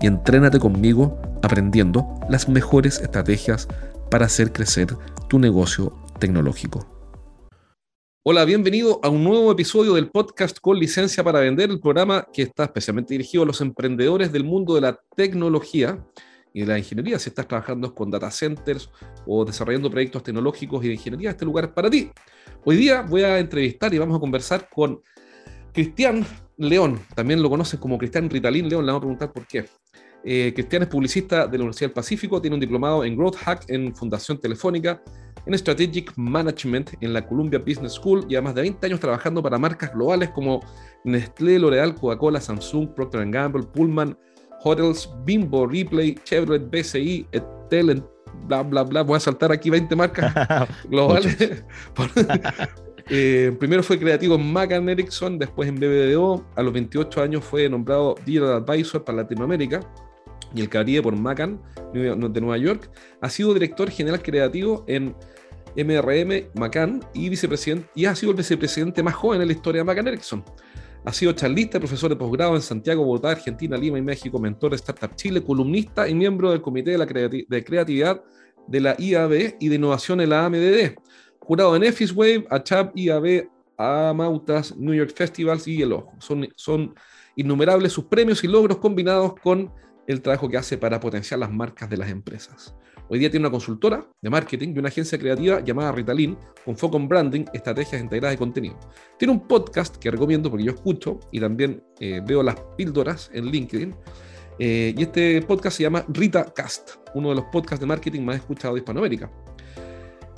y entrénate conmigo aprendiendo las mejores estrategias para hacer crecer tu negocio tecnológico. Hola, bienvenido a un nuevo episodio del podcast con licencia para vender, el programa que está especialmente dirigido a los emprendedores del mundo de la tecnología y de la ingeniería. Si estás trabajando con data centers o desarrollando proyectos tecnológicos y de ingeniería, este lugar es para ti. Hoy día voy a entrevistar y vamos a conversar con Cristian León. También lo conocen como Cristian Ritalín León. Le vamos a preguntar por qué. Eh, Cristian es publicista de la Universidad del Pacífico, tiene un diplomado en Growth Hack en Fundación Telefónica, en Strategic Management en la Columbia Business School y además de 20 años trabajando para marcas globales como Nestlé, L'Oreal, Coca-Cola, Samsung, Procter Gamble, Pullman, Hotels, Bimbo, Replay, Chevrolet, BCI, Etel, bla, bla, bla. Voy a saltar aquí 20 marcas globales. eh, primero fue creativo en Macan Ericsson, después en BBDO. A los 28 años fue nombrado Digital Advisor para Latinoamérica y el Caribe por Macan de Nueva York. Ha sido director general creativo en MRM Macan y vicepresidente y ha sido el vicepresidente más joven en la historia de Macan Ericsson. Ha sido charlista, profesor de posgrado en Santiago, Bogotá, Argentina, Lima y México, mentor de Startup Chile, columnista y miembro del Comité de, la Creatividad de la IAB y de Innovación en la AMDD. Jurado en EFIS Wave, ACHAP, IAB, Amautas, New York Festivals y El Ojo. Son, son innumerables sus premios y logros combinados con el trabajo que hace para potenciar las marcas de las empresas. Hoy día tiene una consultora de marketing y una agencia creativa llamada Ritalin, con foco en branding, estrategias integradas de contenido. Tiene un podcast que recomiendo porque yo escucho y también eh, veo las píldoras en LinkedIn. Eh, y este podcast se llama RitaCast, uno de los podcasts de marketing más escuchados de Hispanoamérica.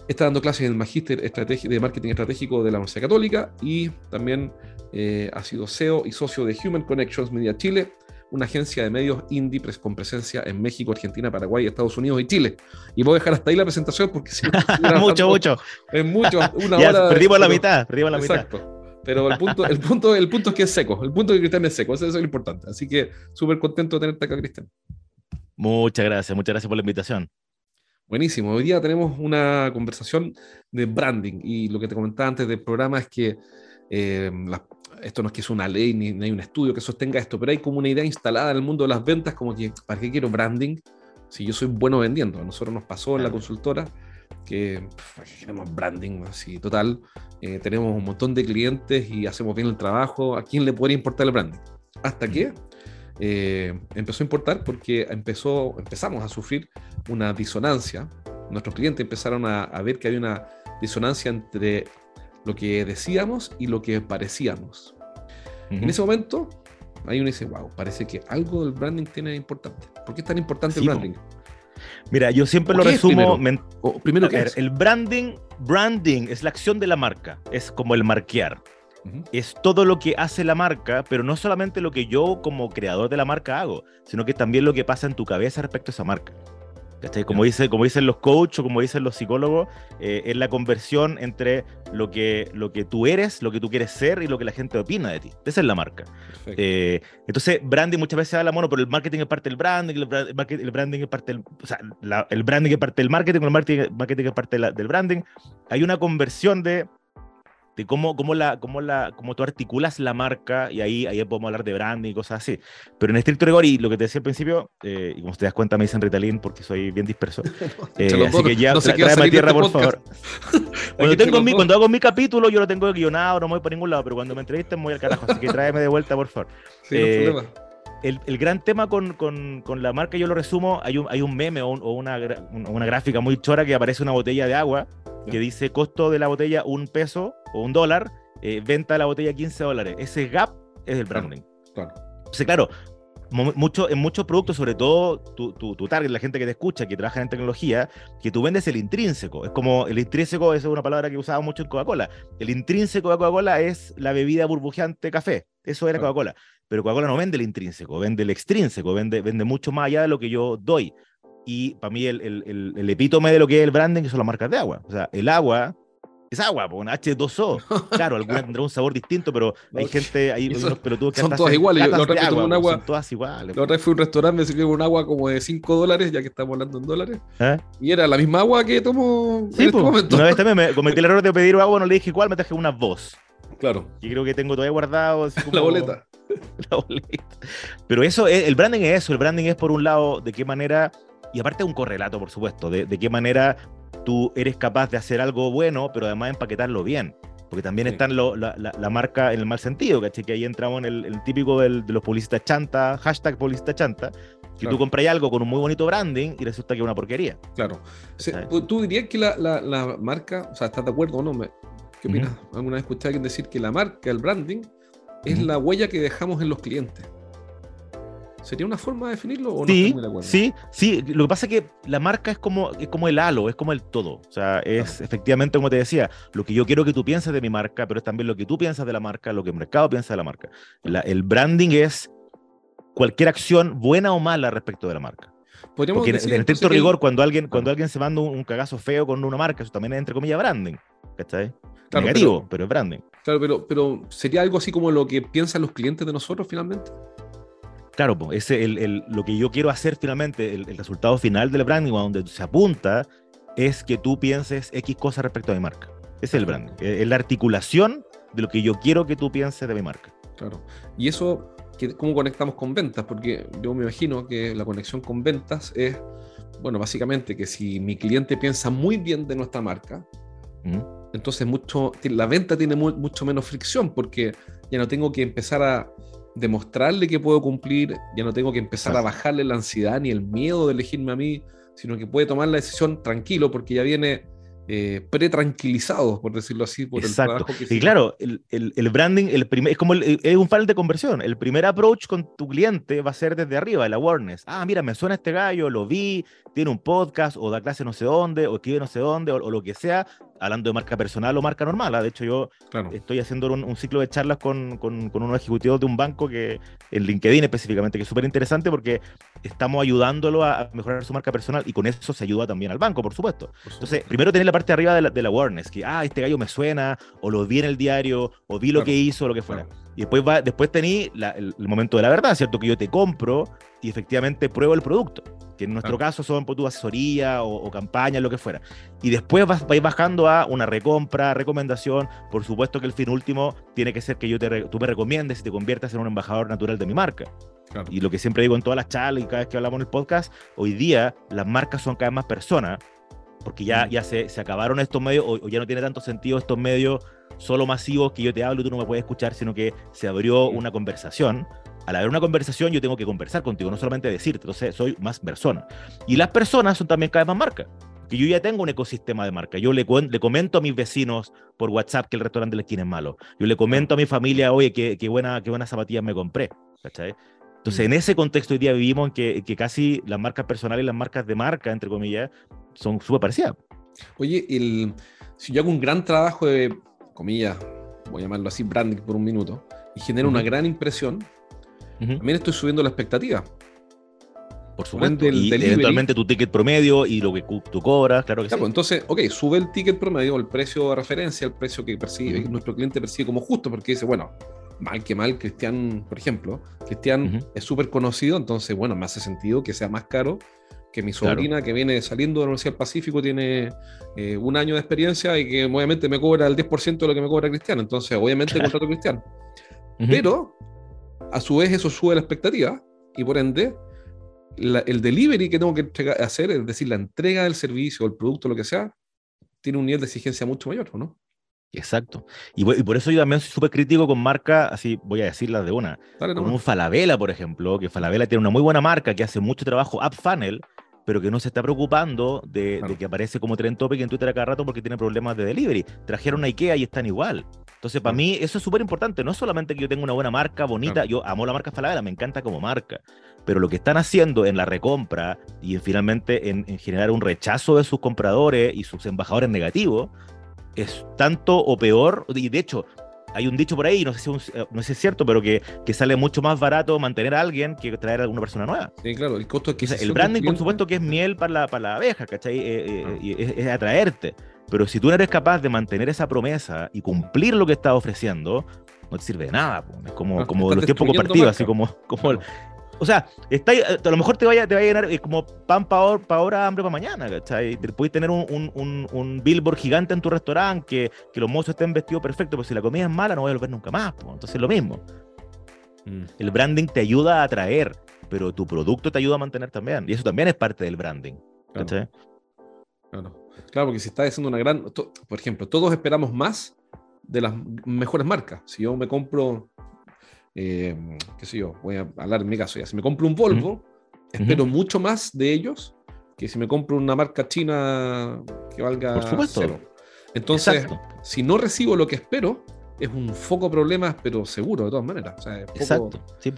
Está dando clases en el Magíster de Marketing Estratégico de la Universidad Católica y también eh, ha sido CEO y socio de Human Connections Media Chile, una agencia de medios indie con presencia en México, Argentina, Paraguay, Estados Unidos y Chile. Y voy a dejar hasta ahí la presentación porque si mucho, mucho. Es mucho, una hora. Perdimos la mitad, perdimos la exacto. Pero el punto, el, punto, el punto es que es seco, el punto es que Cristian es seco, eso, es lo importante. Así que súper contento de tenerte acá, Cristian. Muchas gracias, muchas gracias por la invitación. Buenísimo. Hoy día tenemos una conversación de branding y lo que te comentaba antes del programa es que eh, las esto no es que es una ley ni, hay un estudio que sostenga esto, pero hay como una idea instalada en el mundo de las ventas, como que, ¿para qué quiero branding? Si yo soy bueno vendiendo. A nosotros nos pasó en la consultora que queremos branding, así, total. Eh, tenemos un montón de clientes y hacemos bien el trabajo. ¿A quién le podría importar el branding? Hasta que eh, empezó a importar porque empezó, empezamos a sufrir una disonancia. Nuestros clientes empezaron a, a ver que había una disonancia entre lo que decíamos y lo que parecíamos. En ese momento, ahí uno dice, wow, parece que algo del branding tiene importante. ¿Por qué es tan importante el branding? Mira, yo siempre lo resumo. Primero, primero es? el branding, branding es la acción de la marca, es como el marquear. Es todo lo que hace la marca, pero no solamente lo que yo como creador de la marca hago, sino que también lo que pasa en tu cabeza respecto a esa marca. Como, dice, como dicen los coaches o como dicen los psicólogos, eh, es la conversión entre lo que, lo que tú eres, lo que tú quieres ser y lo que la gente opina de ti. Esa es la marca. Eh, entonces, branding muchas veces habla, bueno, pero el marketing es parte del branding, el, el branding es parte del, o sea, el branding es parte del marketing, el marketing, marketing es parte del branding. Hay una conversión de de cómo, cómo, la, cómo, la, cómo tú articulas la marca, y ahí, ahí podemos hablar de branding y cosas así. Pero en estricto rigor, y lo que te decía al principio, eh, y como te das cuenta, me dicen Ritalin porque soy bien disperso. Eh, así que ya, no tráeme tierra, por favor. cuando, tengo mi, cuando hago mi capítulo, yo lo tengo guionado, no me voy por ningún lado, pero cuando me entrevisten, voy al carajo. Así que tráeme de vuelta, por favor. Sí, no eh, el, el, gran tema con, con, con, la marca, yo lo resumo, hay un, hay un meme o, una, una, gráfica muy chora que aparece una botella de agua que dice costo de la botella un peso o un dólar, eh, venta de la botella 15 dólares. Ese gap es el branding. Claro. claro. claro, mucho, en muchos productos, sobre todo tu, tu, tu, target, la gente que te escucha, que trabaja en tecnología, que tú vendes el intrínseco. Es como el intrínseco es una palabra que usaba mucho en Coca-Cola. El intrínseco de Coca-Cola es la bebida burbujeante café. Eso era Coca-Cola. Pero Coca-Cola no vende el intrínseco, vende el extrínseco, vende, vende mucho más allá de lo que yo doy. Y para mí el, el, el, epítome de lo que es el branding son las marcas de agua. O sea, el agua es agua, con H2O. Claro, alguna tendrá un sabor distinto, pero hay gente, hay unos pelotudos que son todas iguales. La otra agua, un agua, son todas iguales. La otra vez fui a un restaurante, me sirvió un agua como de 5 dólares, ya que estamos hablando en dólares. ¿Eh? Y era la misma agua que tomo sí, en este momento. Una vez también me cometí el error de pedir agua, no le dije cuál, me traje una voz. Claro. Y creo que tengo todavía guardado. la boleta. la boleta. Pero eso, el branding es eso. El branding es, por un lado, de qué manera y aparte un correlato, por supuesto, de, de, qué manera tú eres capaz de hacer algo bueno, pero además empaquetarlo bien. Porque también está la, la, marca en el mal sentido, ¿cachai? Que ahí entramos en el, típico del, de los publicistas chanta, hashtag publicista chanta, que tú compras algo con un muy bonito branding y resulta que es una porquería. Claro. ¿Tú dirías que la, marca, o sea, ¿estás de acuerdo o no? ¿Qué opinas? Alguna vez escuché a alguien decir que la marca, el branding, es la huella que dejamos en los clientes. ¿Sería una forma de definirlo o sí, no Sí, sí. Lo que pasa es que la marca es como, es como el halo, es como el todo. O sea, es efectivamente, como te decía, lo que yo quiero que tú pienses de mi marca, pero es también lo que tú piensas de la marca, lo que el mercado piensa de la marca. el branding es cualquier acción, buena o mala, respecto de la marca. Porque en, en estricto rigor, cuando, alguien, cuando alguien se manda un, cagazo feo con una marca, eso también es entre comillas branding. ¿Cachai? Negativo, pero, pero, es branding. Claro, pero, pero sería algo así como lo que piensan los clientes de nosotros finalmente. Claro, ese, el, lo que yo quiero hacer finalmente, el, resultado final del branding, donde se apunta, es que tú pienses X cosas respecto a mi marca. Es el branding. Es la articulación de lo que yo quiero que tú pienses de mi marca. Claro. Y eso, ¿cómo conectamos con ventas? Porque yo me imagino que la conexión con ventas es, bueno, básicamente que si mi cliente piensa muy bien de nuestra marca, entonces mucho, la venta tiene mucho menos fricción porque ya no tengo que empezar a demostrarle que puedo cumplir, ya no tengo que empezar a bajarle la ansiedad ni el miedo de elegirme a mí, sino que puede tomar la decisión tranquilo porque ya viene eh, pretranquilizado, por decirlo así, por el trabajo que Y claro, el, el, branding el primer, es como es un funnel de conversión. El primer approach con tu cliente va a ser desde arriba, el awareness. Ah, mira, me suena este gallo, lo vi, tiene un podcast o da clase no sé dónde, o escribe no sé dónde, o, lo que sea, hablando de marca personal o marca normal. ¿ah? De hecho, yo estoy haciendo un, ciclo de charlas con, con, con, unos ejecutivos de un banco que, en LinkedIn específicamente, que es súper interesante porque estamos ayudándolo a, mejorar su marca personal y con eso se ayuda también al banco, por supuesto. Entonces, primero tener la parte de arriba de la, de la awareness, que, ah, este gallo me suena, o lo vi en el diario, o vi lo que hizo, o lo que fuera. Y después, va, después tení el, momento de la verdad, ¿cierto? Que yo te compro y efectivamente pruebo el producto, que en nuestro caso son por pues, tu asesoría o, campaña, lo que fuera. Y después vas, vais bajando a una recompra, recomendación. Por supuesto que el fin último tiene que ser que yo te, tú me recomiendes y te conviertas en un embajador natural de mi marca. Y lo que siempre digo en todas las charlas y cada vez que hablamos en el podcast, hoy día las marcas son cada vez más personas, porque ya, mm. ya se, se acabaron estos medios o, ya no tiene tanto sentido estos medios solo masivos que yo te hablo y tú no me puedes escuchar, sino que se abrió una conversación. Al haber una conversación, yo tengo que conversar contigo, no solamente decirte, entonces soy más persona. Y las personas son también cada vez más marcas. Que yo ya tengo un ecosistema de marca. Yo le, le comento a mis vecinos por WhatsApp que el restaurante les tiene malo. Yo le comento a mi familia, oye, qué, qué, buena, qué buenas zapatillas me compré. Entonces, en ese contexto hoy día vivimos en que, que, casi las marcas personales y las marcas de marca, entre comillas, son súper parecidas. Oye, el, si yo hago un gran trabajo de comillas, voy a llamarlo así, branding por un minuto, y genera una gran impresión, también estoy subiendo la expectativa. Por supuesto, y eventualmente tu ticket promedio y lo que tú cobras, claro que sí. Pues, entonces, ok, sube el ticket promedio, el precio de referencia, el precio que percibe, nuestro cliente percibe como justo, porque dice, bueno, mal que mal, Cristian, por ejemplo, Cristian es súper conocido, entonces, bueno, me hace sentido que sea más caro que mi sobrina que viene saliendo de la Universidad del Pacífico tiene eh, un año de experiencia y que obviamente me cobra el 10% de lo que me cobra Cristiano. Entonces, obviamente contrato a Cristiano. Pero, a su vez, eso sube la expectativa y por ende, el delivery que tengo que hacer, es decir, la entrega del servicio, el producto, lo que sea, tiene un nivel de exigencia mucho mayor, ¿no? Exacto. Y, por eso yo también soy súper crítico con marcas, así voy a decirlas de una. como un Falabella, por ejemplo, que Falabella tiene una muy buena marca que hace mucho trabajo up funnel, pero que no se está preocupando de, que aparece como tren topic en Twitter a cada rato porque tiene problemas de delivery. Trajeron a IKEA y están igual. Entonces, para mí, eso es súper importante. No solamente que yo tenga una buena marca, bonita, yo amo la marca Falabella, me encanta como marca. Pero lo que están haciendo en la recompra y finalmente en, en generar un rechazo de sus compradores y sus embajadores negativos, es tanto o peor, y de hecho, hay un dicho por ahí, no sé si, eh, no sé si es cierto, pero que, que, sale mucho más barato mantener a alguien que traer a alguna persona nueva. Sí, claro, el costo que El branding, por supuesto, que es miel para la, para la abeja, ¿cachai? Eh, eh, ah. y es, atraerte. Pero si tú no eres capaz de mantener esa promesa y cumplir lo que estás ofreciendo, no te sirve de nada. Es como, como los tiempos compartidos, así como, como o sea, está, a lo mejor te vaya, te vaya a llenar como pan para ahora, hambre para mañana, ¿cachai? Puedes tener un, un, un, billboard gigante en tu restaurante, que, que los mozos estén vestidos perfecto, pero si la comida es mala no voy a volver nunca más. Entonces es lo mismo. Mm. El branding te ayuda a atraer, pero tu producto te ayuda a mantener también. Y eso también es parte del branding. ¿cachai? Claro. claro. Porque si estás haciendo una gran... Por ejemplo, todos esperamos más de las mejores marcas. Si yo me compro eh, qué sé yo, voy a hablar en mi caso ya, si me compro un Volvo, espero mucho más de ellos que si me compro una marca china que valga cero. Entonces, si no recibo lo que espero, es un foco problemas, pero seguro de todas maneras. Exacto, sí,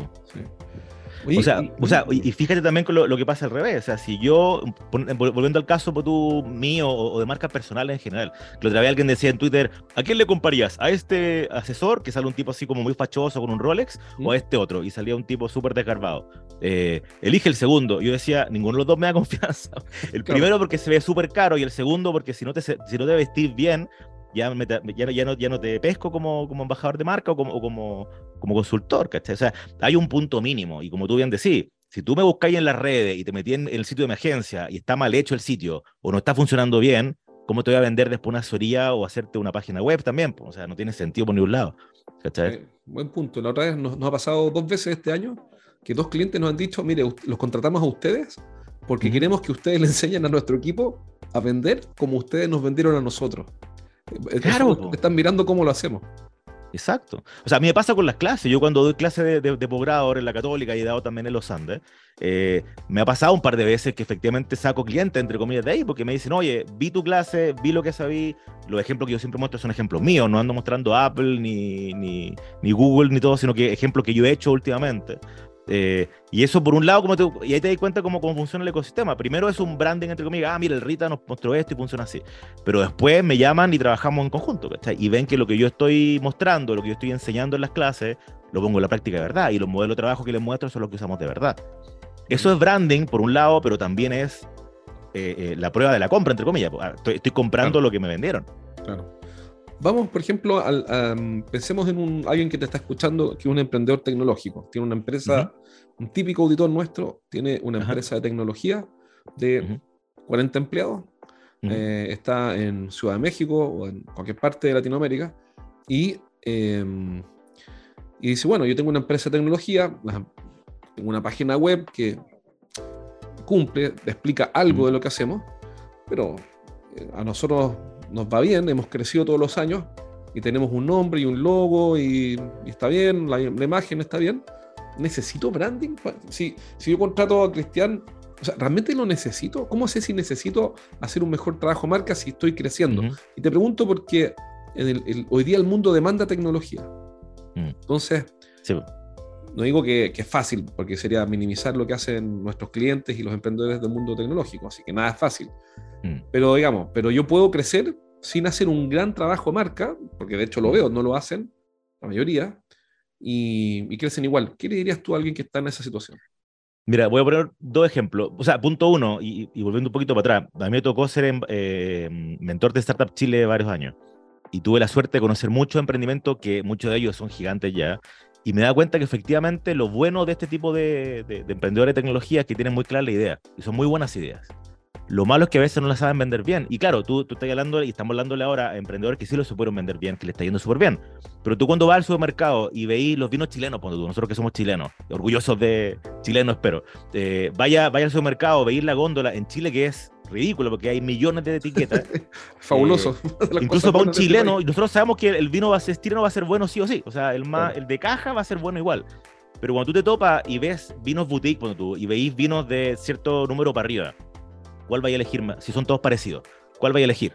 o, sea, y, o sea, y fíjate también con lo, que pasa al revés. O sea, si yo, volviendo al caso pues, tú, mío o, de marcas personales en general, que otra vez alguien decía en Twitter, ¿a quién le comparías? ¿A este asesor que sale un tipo así como muy fachoso con un Rolex o a este otro? Y salía un tipo súper desgarbado. Eh, elige el segundo. Yo decía, ninguno de los dos me da confianza. El primero porque se ve súper caro y el segundo porque si no te, si no te vestís bien, ya, ya, no, ya no te pesco como, como embajador de marca o como, como, como consultor, ¿cachai? O sea, hay un punto mínimo y como tú bien decís, si tú me buscáis en las redes y te metí en el sitio de emergencia y está mal hecho el sitio o no está funcionando bien, ¿cómo te voy a vender después una asesoría o hacerte una página web también? O sea, no tiene sentido por ningún lado. ¿cachai? Eh, buen punto. La otra vez nos, ha pasado dos veces este año que dos clientes nos han dicho, mire, los contratamos a ustedes porque queremos que ustedes le enseñen a nuestro equipo a vender como ustedes nos vendieron a nosotros. Claro. Están mirando cómo lo hacemos. Exacto. O sea, a mí me pasa con las clases. Yo cuando doy clases de, posgrado ahora en la Católica y he dado también en los Andes, eh, me ha pasado un par de veces que efectivamente saco clientes, entre comillas, de ahí, porque me dicen, oye, vi tu clase, vi lo que sabí. Los ejemplos que yo siempre muestro son ejemplos míos, no ando mostrando Apple, ni, ni, ni Google, ni todo, sino que ejemplos que yo he hecho últimamente. Eh, y eso por un lado, como te, y ahí te das cuenta cómo, cómo funciona el ecosistema. Primero es un branding entre comillas, ah, mira, el Rita nos mostró esto y funciona así. Pero después me llaman y trabajamos en conjunto, ¿cachai? Y ven que lo que yo estoy mostrando, lo que yo estoy enseñando en las clases, lo pongo en la práctica de verdad. Y los modelos de trabajo que les muestro son los que usamos de verdad. Eso es branding, por un lado, pero también es eh, eh, la prueba de la compra, entre comillas. Ah, estoy, comprando lo que me vendieron. Claro. Vamos, por ejemplo, al, pensemos en un, alguien que te está escuchando, que es un emprendedor tecnológico, tiene una empresa, un típico auditor nuestro, tiene una empresa de tecnología de 40 empleados, eh, está en Ciudad de México o en cualquier parte de Latinoamérica, y, em, y dice, bueno, yo tengo una empresa de tecnología, tengo una página web que cumple, explica algo de lo que hacemos, pero eh, a nosotros nos va bien, hemos crecido todos los años y tenemos un nombre y un logo y, está bien, la, imagen está bien. ¿Necesito branding? Si, si yo contrato a Cristian, o sea, ¿realmente lo necesito? ¿Cómo sé si necesito hacer un mejor trabajo marca si estoy creciendo? Y te pregunto porque hoy día el mundo demanda tecnología. Mm. Entonces, no digo que, que, es fácil, porque sería minimizar lo que hacen nuestros clientes y los emprendedores del mundo tecnológico, así que nada es fácil. Mm. Pero digamos, pero yo puedo crecer sin hacer un gran trabajo marca, porque de hecho lo mm. veo, no lo hacen, la mayoría, y, crecen igual. ¿Qué le dirías tú a alguien que está en esa situación? Mira, voy a poner dos ejemplos. O sea, punto uno, y, volviendo un poquito para atrás, a mí me tocó ser eh, mentor de Startup Chile varios años. Y tuve la suerte de conocer muchos emprendimientos que muchos de ellos son gigantes ya. Y me da cuenta que efectivamente lo bueno de este tipo de, de emprendedores de tecnología es que tienen muy clara la idea. Y son muy buenas ideas. Lo malo es que a veces no la saben vender bien. Y claro, tú, tú estás hablando, y estamos hablándole ahora a emprendedores que sí lo supieron vender bien, que le está yendo súper bien. Pero tú cuando vas al supermercado y veis los vinos chilenos, tú, nosotros que somos chilenos, orgullosos de chilenos, espero, eh, vaya, vaya al supermercado, veis la góndola en Chile que es ridículo porque hay millones de etiquetas. Fabuloso. incluso para un este chileno, y nosotros sabemos que el vino va a ser, chileno va a ser bueno sí o sí. O sea, el, más, el de caja va a ser bueno igual. Pero cuando tú te topas y ves vinos boutique, cuando tú, y veis vinos de cierto número para arriba, ¿cuál vais a elegir más? Si son todos parecidos, ¿cuál vais a elegir?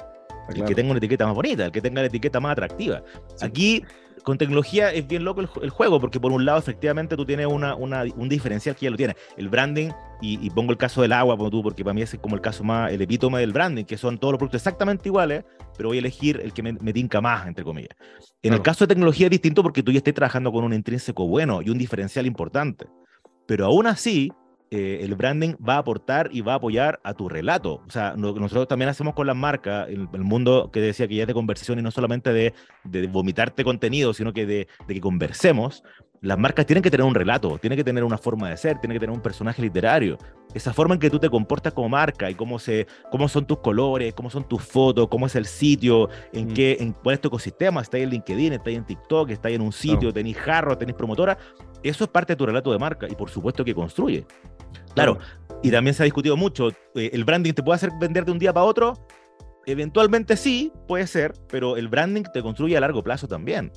El que tenga una etiqueta más bonita, el que tenga la etiqueta más atractiva. Aquí con tecnología es bien loco el, juego, porque por un lado, efectivamente, tú tienes una, una, un diferencial que ya lo tienes. El branding, y, pongo el caso del agua, tú, porque para mí es como el caso más, el epítome del branding, que son todos los productos exactamente iguales, pero voy a elegir el que me, me tinca más, entre comillas. En el caso de tecnología es distinto porque tú ya estás trabajando con un intrínseco bueno y un diferencial importante. Pero aún así, eh, el branding va a aportar y va a apoyar a tu relato. O sea, nosotros también hacemos con las marcas, el, el, mundo que decía que ya es de conversación y no solamente de, de vomitarte contenido, sino que de, de, que conversemos. Las marcas tienen que tener un relato, tienen que tener una forma de ser, tienen que tener un personaje literario. Esa forma en que tú te comportas como marca y cómo, se, cómo son tus colores, cómo son tus fotos, cómo es el sitio, en, qué, en cuál es tu ecosistema, está ahí en LinkedIn, está ahí en TikTok, está ahí en un sitio, tenéis jarro, tenéis promotora. Eso es parte de tu relato de marca y por supuesto que construye. Claro, y también se ha discutido mucho, eh, ¿el branding te puede hacer vender de un día para otro? Eventualmente sí, puede ser, pero el branding te construye a largo plazo también.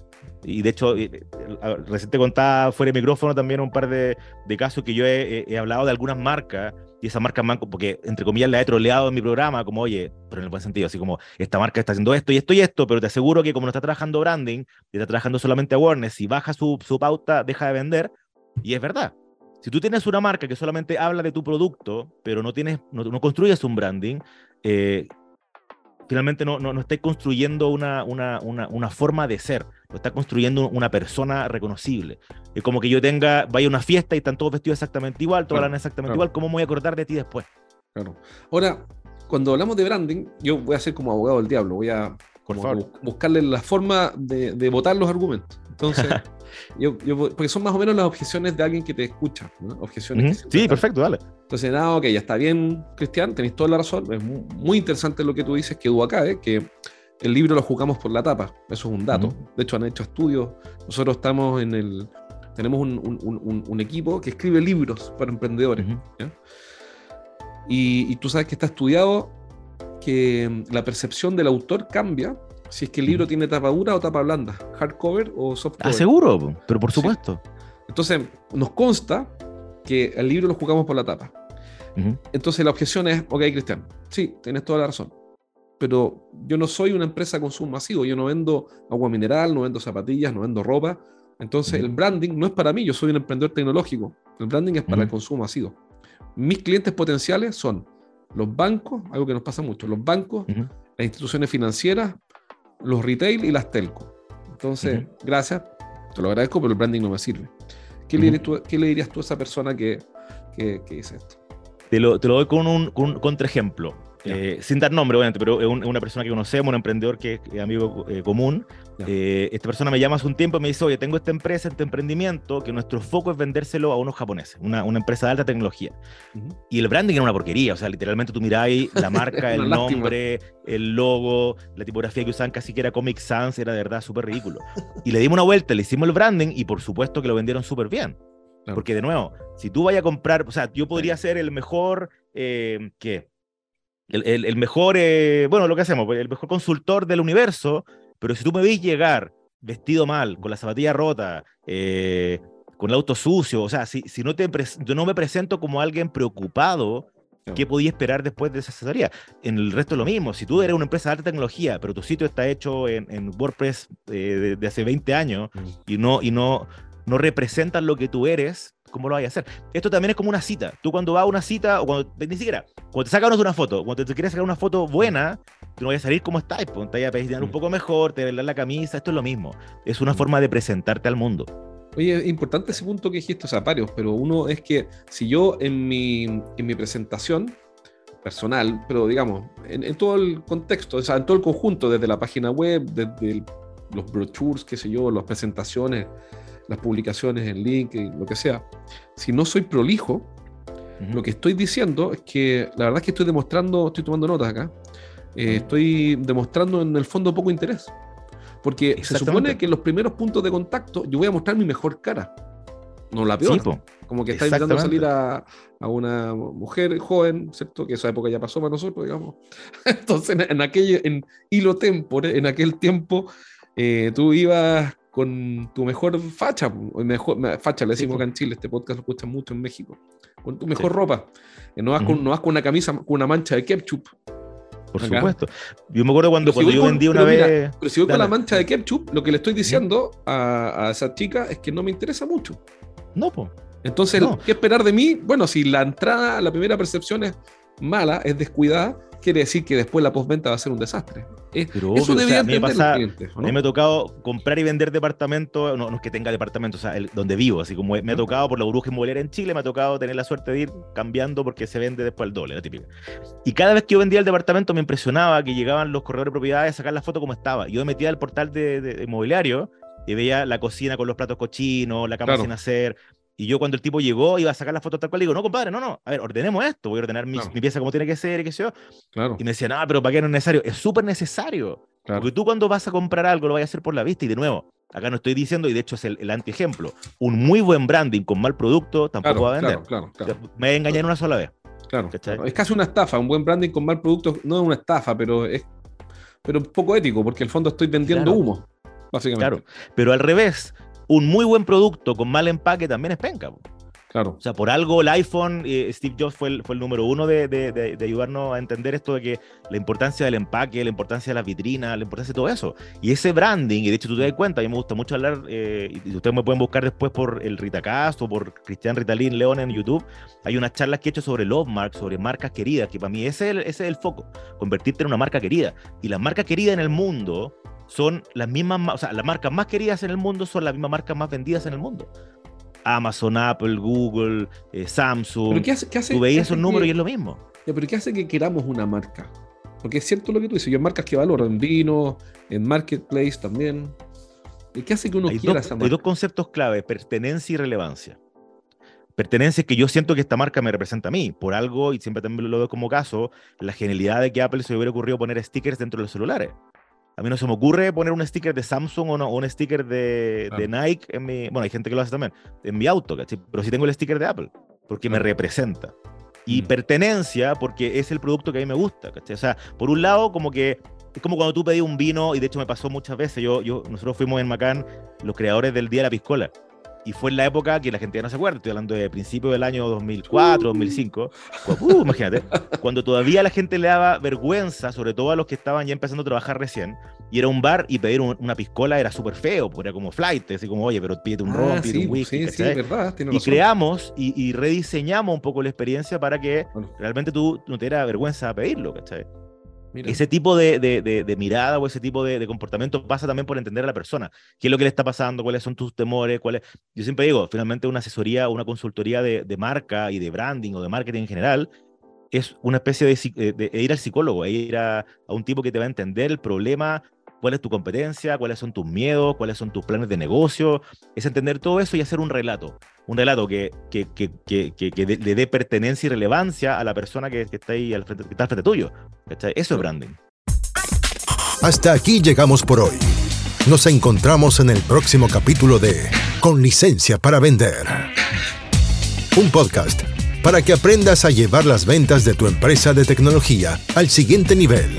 Y de hecho, eh, eh, recién te contaba fuera de micrófono también un par de, casos que yo he, hablado de algunas marcas y esas marcas porque entre comillas la he troleado en mi programa, como oye, pero en el buen sentido, así como esta marca está haciendo esto y esto y esto, pero te aseguro que como no está trabajando branding y está trabajando solamente awareness, si baja su, su pauta, deja de vender. Y es verdad, si tú tienes una marca que solamente habla de tu producto, pero no, tienes, no, construyes un branding, eh, finalmente no, no, no estás construyendo una, una, una, una, forma de ser, lo estás construyendo una persona reconocible. Es como que yo tenga, vaya a una fiesta y están todos vestidos exactamente igual, todos hablan exactamente igual, ¿cómo me voy a acordar de ti después? Claro. Ahora, cuando hablamos de branding, yo voy a ser como abogado del diablo, voy a buscarle la forma de, de votar los argumentos. Entonces, yo, yo, porque son más o menos las objeciones de alguien que te escucha, Objeciones. sí, perfecto, dale. Entonces, nada, ok, ya está bien, Cristian, tenéis toda la razón. Es muy, interesante lo que tú dices, que acá, ¿eh? que el libro lo jugamos por la tapa. Eso es un dato. De hecho, han hecho estudios. Nosotros estamos en el. Tenemos un, un, equipo que escribe libros para emprendedores. Y, y tú sabes que está estudiado que la percepción del autor cambia si es que el libro tiene tapa dura o tapa blanda, hardcover o softcover. Ah, seguro, pero por supuesto. Entonces, nos consta que el libro lo jugamos por la tapa. Entonces, la objeción es, ok, Cristian, sí, tienes toda la razón. Pero yo no soy una empresa de consumo masivo. Yo no vendo agua mineral, no vendo zapatillas, no vendo ropa. Entonces, el branding no es para mí. Yo soy un emprendedor tecnológico. El branding es para el consumo masivo. Mis clientes potenciales son los bancos, algo que nos pasa mucho, los bancos, las instituciones financieras, los retail y las telco. Entonces, gracias, te lo agradezco, pero el branding no me sirve. ¿Qué, le, dirías tú, ¿qué le, dirías tú, a esa persona que, que, que dice esto? Te lo, te lo doy con un, con un contraejemplo. Eh, sin dar nombre, obviamente, pero es una persona que conocemos, un emprendedor que es amigo eh, común. Eh, esta persona me llama hace un tiempo y me dice, oye, tengo esta empresa, este emprendimiento, que nuestro foco es vendérselo a unos japoneses, una, una empresa de alta tecnología. Y el branding era una porquería, o sea, literalmente tú miráis la marca, el nombre, el logo, la tipografía que usaban casi que era Comic Sans, era de verdad súper ridículo. y le dimos una vuelta, le hicimos el branding y por supuesto que lo vendieron súper bien. Porque de nuevo, si tú vayas a comprar, o sea, yo podría ser el mejor, ¿qué? El, mejor, eh, bueno, lo que hacemos, pues, el mejor consultor del universo, pero si tú me ves llegar vestido mal, con la zapatilla rota, eh, con el auto sucio, o sea, si, si no te yo no me presento como alguien preocupado, ¿qué podía esperar después de esa asesoría? En el resto es lo mismo, si tú eres una empresa de alta tecnología, pero tu sitio está hecho en, WordPress eh, de, hace 20 años mm. y no, y no, no representan lo que tú eres, ¿cómo lo vas a hacer? Esto también es como una cita. Tú cuando vas a una cita, o cuando, ni siquiera, cuando te sacas una foto, cuando te quieres sacar una foto buena, tú no vas a salir como estás, pues, te vas a pedir un mm. poco mejor, te vas a la camisa, esto es lo mismo. Es una mm. forma de presentarte al mundo. Oye, es importante ese punto que dijiste, o sea, varios, pero uno es que si yo en mi, en mi presentación personal, pero digamos, en, todo el contexto, o sea, en todo el conjunto, desde la página web, desde los brochures, qué sé yo, las presentaciones, las publicaciones en LinkedIn, lo que sea, si no soy prolijo, lo que estoy diciendo es que la verdad es que estoy demostrando, estoy tomando notas acá, eh, estoy demostrando en el fondo poco interés. Porque se supone que en los primeros puntos de contacto yo voy a mostrar mi mejor cara. no la peor. Como que está intentando salir a, a, una mujer joven, ¿cierto? Que esa época ya pasó para nosotros, digamos. Entonces, en, aquel, en hilo tempore, en aquel tiempo, eh, tú ibas con tu mejor facha, mejor, facha le decimos acá en Chile, este podcast lo escuchan mucho en México, con tu mejor ropa. Eh, no vas, con, no vas con una camisa con una mancha de ketchup, por supuesto. Yo me acuerdo cuando, cuando yo vendí una vez. pero si voy con la mancha de ketchup, lo que le estoy diciendo a, a, esa chica es que no me interesa mucho. No, pues. Entonces, ¿qué esperar de mí? Bueno, si la entrada, la primera percepción es mala, es descuidada, quiere decir que después la postventa va a ser un desastre. pero eso a mí me A mí me ha tocado comprar y vender departamentos, no, no es que tenga departamentos, o sea, donde vivo, así como me ha tocado por la burbuja inmobiliaria en Chile, me ha tocado tener la suerte de ir cambiando porque se vende después el doble, la típica. Y cada vez que yo vendía el departamento me impresionaba que llegaban los corredores de propiedades a sacar la foto como estaba. Yo me metía al portal de, inmobiliario y veía la cocina con los platos cochinos, la cama sin hacer, y yo cuando el tipo llegó iba a sacar la foto tal cual, digo, no, compadre, no, no, a ver, ordenemos esto, voy a ordenar mi, pieza como tiene que ser y qué sé yo. Claro. Y me decían, ah, pero ¿para qué no es necesario? Es súper necesario. Porque tú cuando vas a comprar algo lo vas a hacer por la vista y de nuevo, acá no estoy diciendo, y de hecho es el, el antiejemplo, un muy buen branding con mal producto tampoco va a vender. Claro, claro, me engañar una sola vez. Claro, Es casi una estafa, un buen branding con mal producto no es una estafa, pero es pero poco ético, porque en el fondo estoy vendiendo humo, básicamente. Claro, pero al revés, un muy buen producto con mal empaque también es penca. Claro. O sea, por algo el iPhone, eh, Steve Jobs fue el, fue el número uno de, de, de, ayudarnos a entender esto de que la importancia del empaque, la importancia de las vitrinas, la importancia de todo eso. Y ese branding, y de hecho tú te das cuenta, a mí me gusta mucho hablar, eh, y ustedes me pueden buscar después por el Ritacast o por Cristian Ritalin León en YouTube, hay unas charlas que he hecho sobre love marks, sobre marcas queridas, que para mí ese es el, ese es el foco, convertirte en una marca querida. Y las marcas queridas en el mundo son las mismas, o sea, las marcas más queridas en el mundo son las mismas marcas más vendidas en el mundo. Amazon, Apple, Google, eh, Samsung. ¿Pero qué hace, qué hace, Tú veías esos números y es lo mismo. pero ¿qué hace que queramos una marca? Porque es cierto lo que tú dices, yo en marcas que valoro, en vino, en marketplace también. ¿Qué hace que uno quiera esa marca? Hay dos conceptos clave, pertenencia y relevancia. Pertenencia es que yo siento que esta marca me representa a mí. Por algo, y siempre también lo veo como caso, la genialidad de que Apple se hubiera ocurrido poner stickers dentro de los celulares. A mí no se me ocurre poner un sticker de Samsung o, un sticker de, Nike en mi. Bueno, hay gente que lo hace también. En mi auto, ¿cachai? Pero sí tengo el sticker de Apple, porque me representa. Y mm. pertenencia, porque es el producto que a mí me gusta, ¿cachai? O sea, por un lado, como que. Es como cuando tú pedís un vino, y de hecho me pasó muchas veces. Yo, yo, nosotros fuimos en Macán los creadores del Día de la Piscola y fue en la época que la gente ya no se acuerda, estoy hablando de principio del año 2004, 2005, uh, imagínate, cuando todavía la gente le daba vergüenza, sobre todo a los que estaban ya empezando a trabajar recién, y era un bar y pedir una piscola era súper feo, porque era como flight, así como, oye, pero pídete un ron, ah, pídete un whisky. Sí, sí, verdad, y creamos y, rediseñamos un poco la experiencia para que realmente tú no te diera vergüenza pedirlo, ¿cachai? Ese tipo de, mirada o ese tipo de, comportamiento pasa también por entender a la persona. ¿Qué es lo que le está pasando? ¿Cuáles son tus temores? ¿Cuáles... Yo siempre digo, finalmente una asesoría, una consultoría de, marca y de branding o de marketing en general es una especie de, ir al psicólogo, ir a, a, un tipo que te va a entender el problema cuál es tu competencia, cuáles son tus miedos, cuáles son tus planes de negocio, es entender todo eso y hacer un relato, un relato que, que, que, que le dé pertenencia y relevancia a la persona que, está ahí que al frente tuyo. Eso es branding. Hasta aquí llegamos por hoy. Nos encontramos en el próximo capítulo de Con licencia para vender. Un podcast para que aprendas a llevar las ventas de tu empresa de tecnología al siguiente nivel.